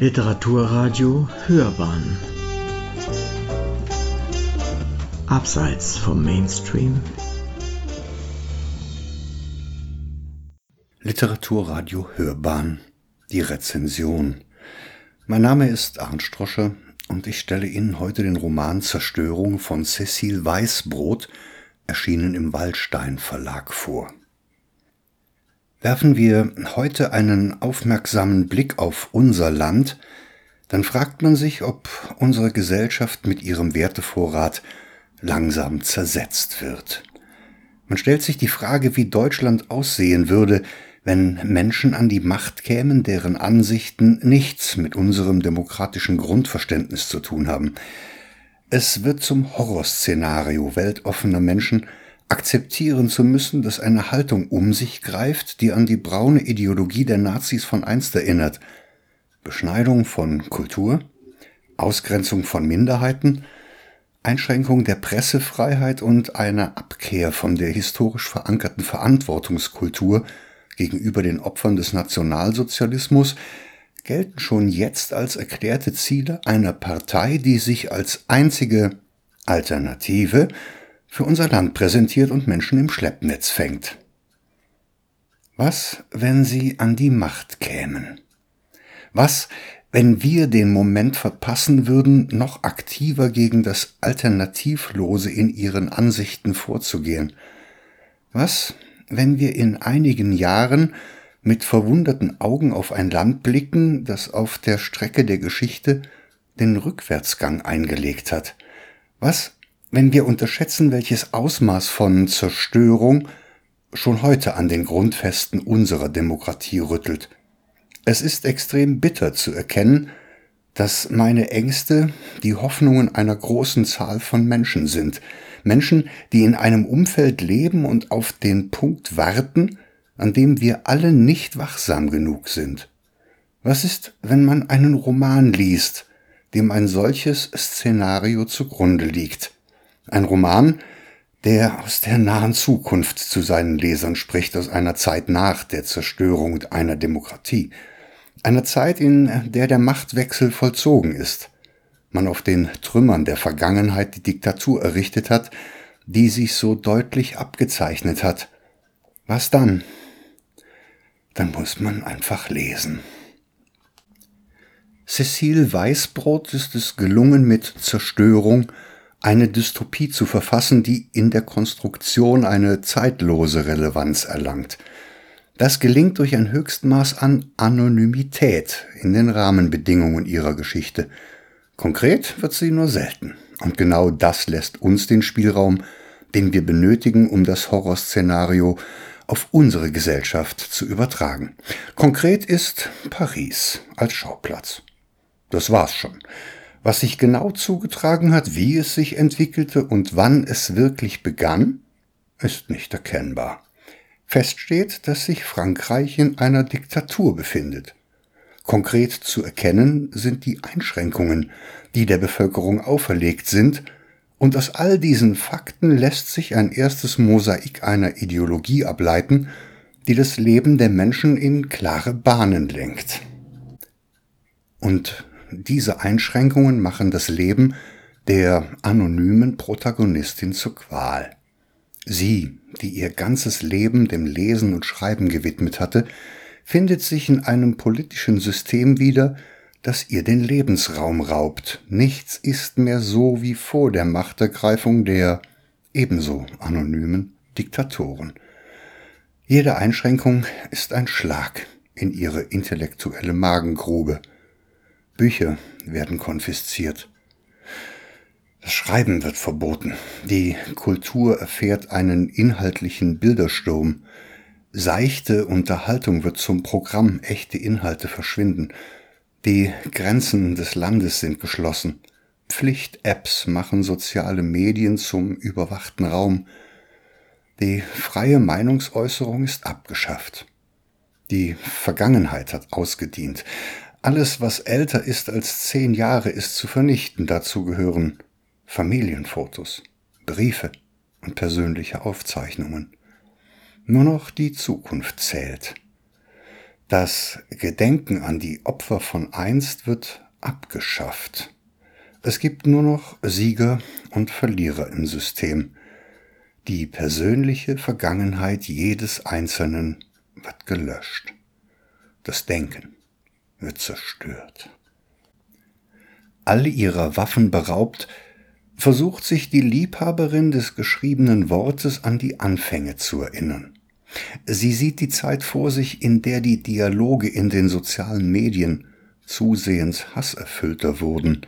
Literaturradio Hörbahn. Abseits vom Mainstream. Literaturradio Hörbahn. Die Rezension. Mein Name ist Arndt Strosche und ich stelle Ihnen heute den Roman Zerstörung von Cecil Weißbrot, erschienen im Waldstein Verlag vor. Werfen wir heute einen aufmerksamen Blick auf unser Land, dann fragt man sich, ob unsere Gesellschaft mit ihrem Wertevorrat langsam zersetzt wird. Man stellt sich die Frage, wie Deutschland aussehen würde, wenn Menschen an die Macht kämen, deren Ansichten nichts mit unserem demokratischen Grundverständnis zu tun haben. Es wird zum Horrorszenario weltoffener Menschen, akzeptieren zu müssen, dass eine Haltung um sich greift, die an die braune Ideologie der Nazis von einst erinnert. Beschneidung von Kultur, Ausgrenzung von Minderheiten, Einschränkung der Pressefreiheit und eine Abkehr von der historisch verankerten Verantwortungskultur gegenüber den Opfern des Nationalsozialismus gelten schon jetzt als erklärte Ziele einer Partei, die sich als einzige Alternative für unser Land präsentiert und Menschen im Schleppnetz fängt. Was, wenn sie an die Macht kämen? Was, wenn wir den Moment verpassen würden, noch aktiver gegen das Alternativlose in ihren Ansichten vorzugehen? Was, wenn wir in einigen Jahren mit verwunderten Augen auf ein Land blicken, das auf der Strecke der Geschichte den Rückwärtsgang eingelegt hat? Was, wenn wir unterschätzen, welches Ausmaß von Zerstörung schon heute an den Grundfesten unserer Demokratie rüttelt. Es ist extrem bitter zu erkennen, dass meine Ängste die Hoffnungen einer großen Zahl von Menschen sind. Menschen, die in einem Umfeld leben und auf den Punkt warten, an dem wir alle nicht wachsam genug sind. Was ist, wenn man einen Roman liest, dem ein solches Szenario zugrunde liegt? Ein Roman, der aus der nahen Zukunft zu seinen Lesern spricht, aus einer Zeit nach der Zerstörung einer Demokratie. Einer Zeit, in der der Machtwechsel vollzogen ist. Man auf den Trümmern der Vergangenheit die Diktatur errichtet hat, die sich so deutlich abgezeichnet hat. Was dann? Dann muss man einfach lesen. Cecile Weißbrot ist es gelungen, mit Zerstörung eine Dystopie zu verfassen, die in der Konstruktion eine zeitlose Relevanz erlangt. Das gelingt durch ein Höchstmaß an Anonymität in den Rahmenbedingungen ihrer Geschichte. Konkret wird sie nur selten. Und genau das lässt uns den Spielraum, den wir benötigen, um das Horrorszenario auf unsere Gesellschaft zu übertragen. Konkret ist Paris als Schauplatz. Das war's schon. Was sich genau zugetragen hat, wie es sich entwickelte und wann es wirklich begann, ist nicht erkennbar. Fest steht, dass sich Frankreich in einer Diktatur befindet. Konkret zu erkennen sind die Einschränkungen, die der Bevölkerung auferlegt sind, und aus all diesen Fakten lässt sich ein erstes Mosaik einer Ideologie ableiten, die das Leben der Menschen in klare Bahnen lenkt. Und diese Einschränkungen machen das Leben der anonymen Protagonistin zur Qual. Sie, die ihr ganzes Leben dem Lesen und Schreiben gewidmet hatte, findet sich in einem politischen System wieder, das ihr den Lebensraum raubt. Nichts ist mehr so wie vor der Machtergreifung der ebenso anonymen Diktatoren. Jede Einschränkung ist ein Schlag in ihre intellektuelle Magengrube. Bücher werden konfisziert. Das Schreiben wird verboten. Die Kultur erfährt einen inhaltlichen Bildersturm. Seichte Unterhaltung wird zum Programm, echte Inhalte verschwinden. Die Grenzen des Landes sind geschlossen. Pflicht-Apps machen soziale Medien zum überwachten Raum. Die freie Meinungsäußerung ist abgeschafft. Die Vergangenheit hat ausgedient. Alles, was älter ist als zehn Jahre, ist zu vernichten. Dazu gehören Familienfotos, Briefe und persönliche Aufzeichnungen. Nur noch die Zukunft zählt. Das Gedenken an die Opfer von einst wird abgeschafft. Es gibt nur noch Sieger und Verlierer im System. Die persönliche Vergangenheit jedes Einzelnen wird gelöscht. Das Denken wird zerstört. Alle ihrer Waffen beraubt, versucht sich die Liebhaberin des geschriebenen Wortes an die Anfänge zu erinnern. Sie sieht die Zeit vor sich, in der die Dialoge in den sozialen Medien zusehends hasserfüllter wurden,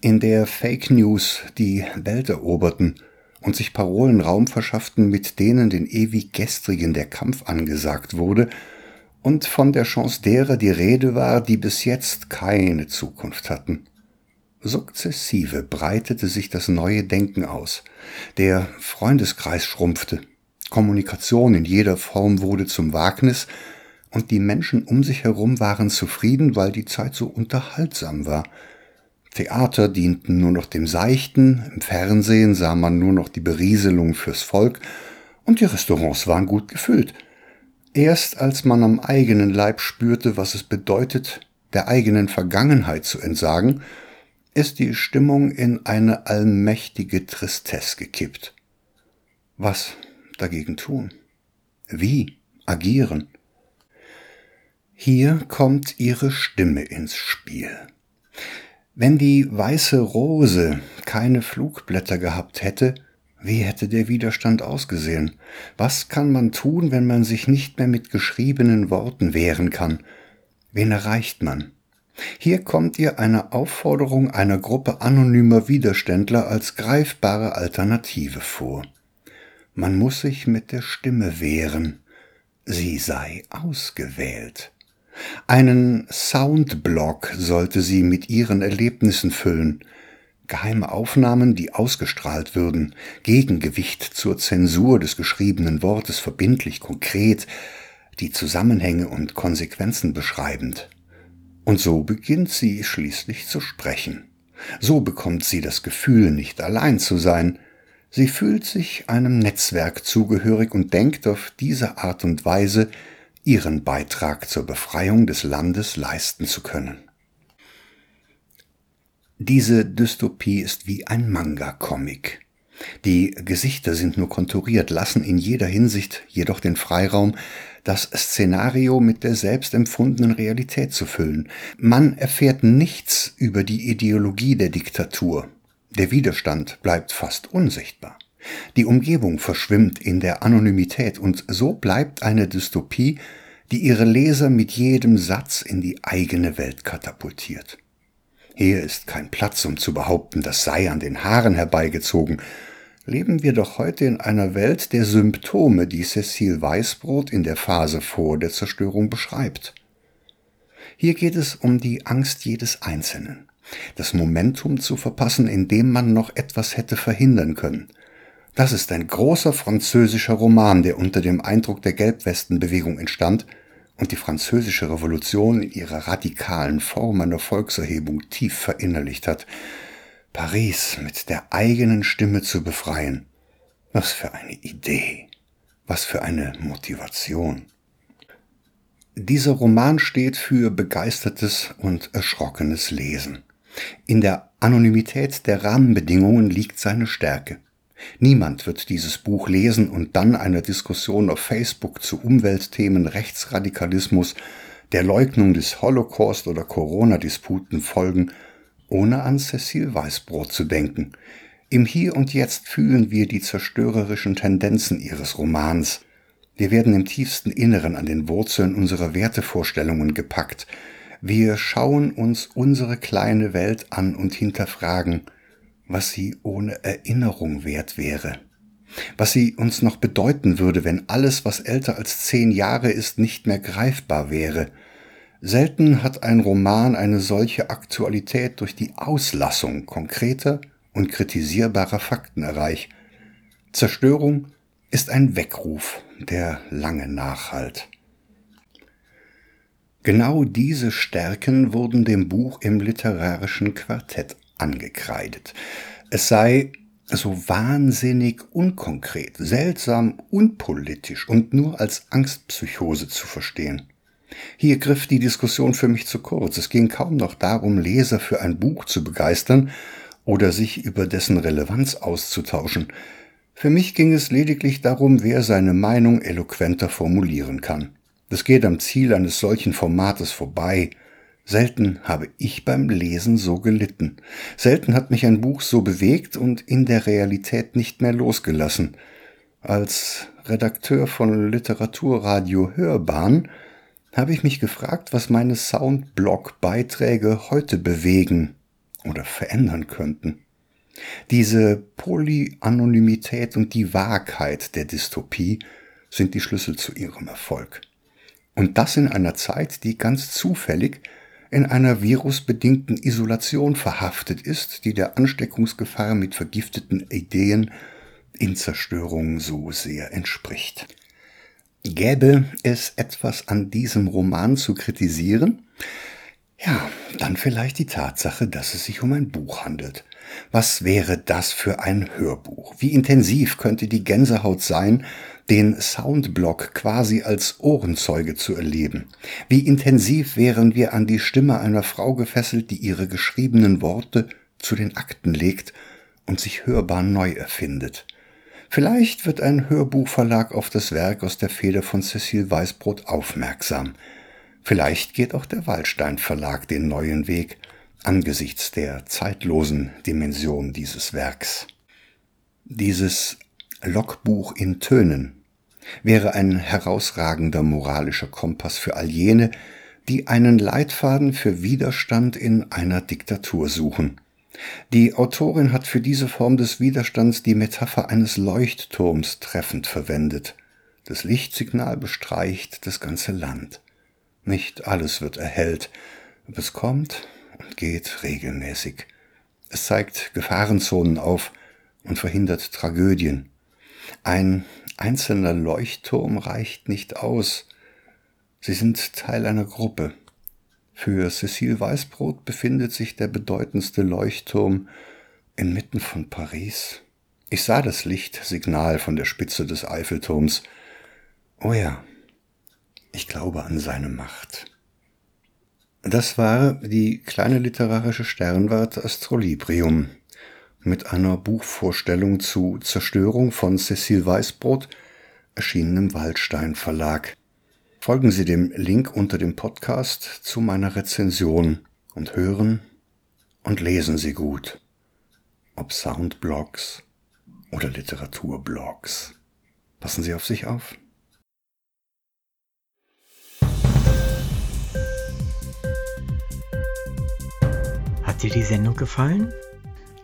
in der Fake News die Welt eroberten und sich Parolen Raum verschafften, mit denen den ewig Gestrigen der Kampf angesagt wurde, und von der Chance derer die Rede war, die bis jetzt keine Zukunft hatten. Sukzessive breitete sich das neue Denken aus. Der Freundeskreis schrumpfte. Kommunikation in jeder Form wurde zum Wagnis, und die Menschen um sich herum waren zufrieden, weil die Zeit so unterhaltsam war. Theater dienten nur noch dem Seichten, im Fernsehen sah man nur noch die Berieselung fürs Volk, und die Restaurants waren gut gefüllt. Erst als man am eigenen Leib spürte, was es bedeutet, der eigenen Vergangenheit zu entsagen, ist die Stimmung in eine allmächtige Tristesse gekippt. Was dagegen tun? Wie agieren? Hier kommt ihre Stimme ins Spiel. Wenn die weiße Rose keine Flugblätter gehabt hätte, wie hätte der Widerstand ausgesehen? Was kann man tun, wenn man sich nicht mehr mit geschriebenen Worten wehren kann? Wen erreicht man? Hier kommt ihr eine Aufforderung einer Gruppe anonymer Widerständler als greifbare Alternative vor. Man muss sich mit der Stimme wehren. Sie sei ausgewählt. Einen Soundblock sollte sie mit ihren Erlebnissen füllen. Geheime Aufnahmen, die ausgestrahlt würden, Gegengewicht zur Zensur des geschriebenen Wortes verbindlich, konkret, die Zusammenhänge und Konsequenzen beschreibend. Und so beginnt sie schließlich zu sprechen. So bekommt sie das Gefühl, nicht allein zu sein. Sie fühlt sich einem Netzwerk zugehörig und denkt auf diese Art und Weise, ihren Beitrag zur Befreiung des Landes leisten zu können. Diese Dystopie ist wie ein Manga-Comic. Die Gesichter sind nur konturiert, lassen in jeder Hinsicht jedoch den Freiraum, das Szenario mit der selbstempfundenen Realität zu füllen. Man erfährt nichts über die Ideologie der Diktatur. Der Widerstand bleibt fast unsichtbar. Die Umgebung verschwimmt in der Anonymität und so bleibt eine Dystopie, die ihre Leser mit jedem Satz in die eigene Welt katapultiert. Hier ist kein Platz, um zu behaupten, das sei an den Haaren herbeigezogen, leben wir doch heute in einer Welt der Symptome, die Cecil Weißbrot in der Phase vor der Zerstörung beschreibt. Hier geht es um die Angst jedes Einzelnen, das Momentum zu verpassen, in dem man noch etwas hätte verhindern können. Das ist ein großer französischer Roman, der unter dem Eindruck der Gelbwestenbewegung entstand und die französische Revolution in ihrer radikalen Form einer Volkserhebung tief verinnerlicht hat. Paris mit der eigenen Stimme zu befreien. Was für eine Idee. Was für eine Motivation. Dieser Roman steht für begeistertes und erschrockenes Lesen. In der Anonymität der Rahmenbedingungen liegt seine Stärke. Niemand wird dieses Buch lesen und dann einer Diskussion auf Facebook zu Umweltthemen, Rechtsradikalismus, der Leugnung des Holocaust oder Corona-Disputen folgen ohne an Cecil Weißbrot zu denken. Im Hier und Jetzt fühlen wir die zerstörerischen Tendenzen ihres Romans. Wir werden im tiefsten Inneren an den Wurzeln unserer Wertevorstellungen gepackt. Wir schauen uns unsere kleine Welt an und hinterfragen, was sie ohne Erinnerung wert wäre. Was sie uns noch bedeuten würde, wenn alles, was älter als zehn Jahre ist, nicht mehr greifbar wäre – Selten hat ein Roman eine solche Aktualität durch die Auslassung konkreter und kritisierbarer Fakten erreicht. Zerstörung ist ein Weckruf, der lange nachhalt. Genau diese Stärken wurden dem Buch im literarischen Quartett angekreidet. Es sei so wahnsinnig unkonkret, seltsam unpolitisch und nur als Angstpsychose zu verstehen. Hier griff die Diskussion für mich zu kurz. Es ging kaum noch darum, Leser für ein Buch zu begeistern oder sich über dessen Relevanz auszutauschen. Für mich ging es lediglich darum, wer seine Meinung eloquenter formulieren kann. Das geht am Ziel eines solchen Formates vorbei. Selten habe ich beim Lesen so gelitten. Selten hat mich ein Buch so bewegt und in der Realität nicht mehr losgelassen. Als Redakteur von Literaturradio Hörbahn habe ich mich gefragt, was meine Soundblog-Beiträge heute bewegen oder verändern könnten. Diese Polyanonymität und die Wahrheit der Dystopie sind die Schlüssel zu ihrem Erfolg. Und das in einer Zeit, die ganz zufällig in einer virusbedingten Isolation verhaftet ist, die der Ansteckungsgefahr mit vergifteten Ideen in Zerstörung so sehr entspricht. Gäbe es etwas an diesem Roman zu kritisieren? Ja, dann vielleicht die Tatsache, dass es sich um ein Buch handelt. Was wäre das für ein Hörbuch? Wie intensiv könnte die Gänsehaut sein, den Soundblock quasi als Ohrenzeuge zu erleben? Wie intensiv wären wir an die Stimme einer Frau gefesselt, die ihre geschriebenen Worte zu den Akten legt und sich hörbar neu erfindet? Vielleicht wird ein Hörbuchverlag auf das Werk aus der Feder von Cecil Weißbrot aufmerksam. Vielleicht geht auch der Waldstein Verlag den neuen Weg angesichts der zeitlosen Dimension dieses Werks. Dieses Logbuch in Tönen wäre ein herausragender moralischer Kompass für all jene, die einen Leitfaden für Widerstand in einer Diktatur suchen. Die Autorin hat für diese Form des Widerstands die Metapher eines Leuchtturms treffend verwendet. Das Lichtsignal bestreicht das ganze Land. Nicht alles wird erhellt, aber es kommt und geht regelmäßig. Es zeigt Gefahrenzonen auf und verhindert Tragödien. Ein einzelner Leuchtturm reicht nicht aus. Sie sind Teil einer Gruppe. Für Cecile Weißbrot befindet sich der bedeutendste Leuchtturm inmitten von Paris. Ich sah das Lichtsignal von der Spitze des Eiffelturms. Oh ja, ich glaube an seine Macht. Das war die kleine literarische Sternwart Astrolibrium mit einer Buchvorstellung zu Zerstörung von Cecile Weißbrot, erschienen im Waldstein Verlag. Folgen Sie dem Link unter dem Podcast zu meiner Rezension und hören und lesen Sie gut. Ob Soundblogs oder Literaturblogs. Passen Sie auf sich auf. Hat dir die Sendung gefallen?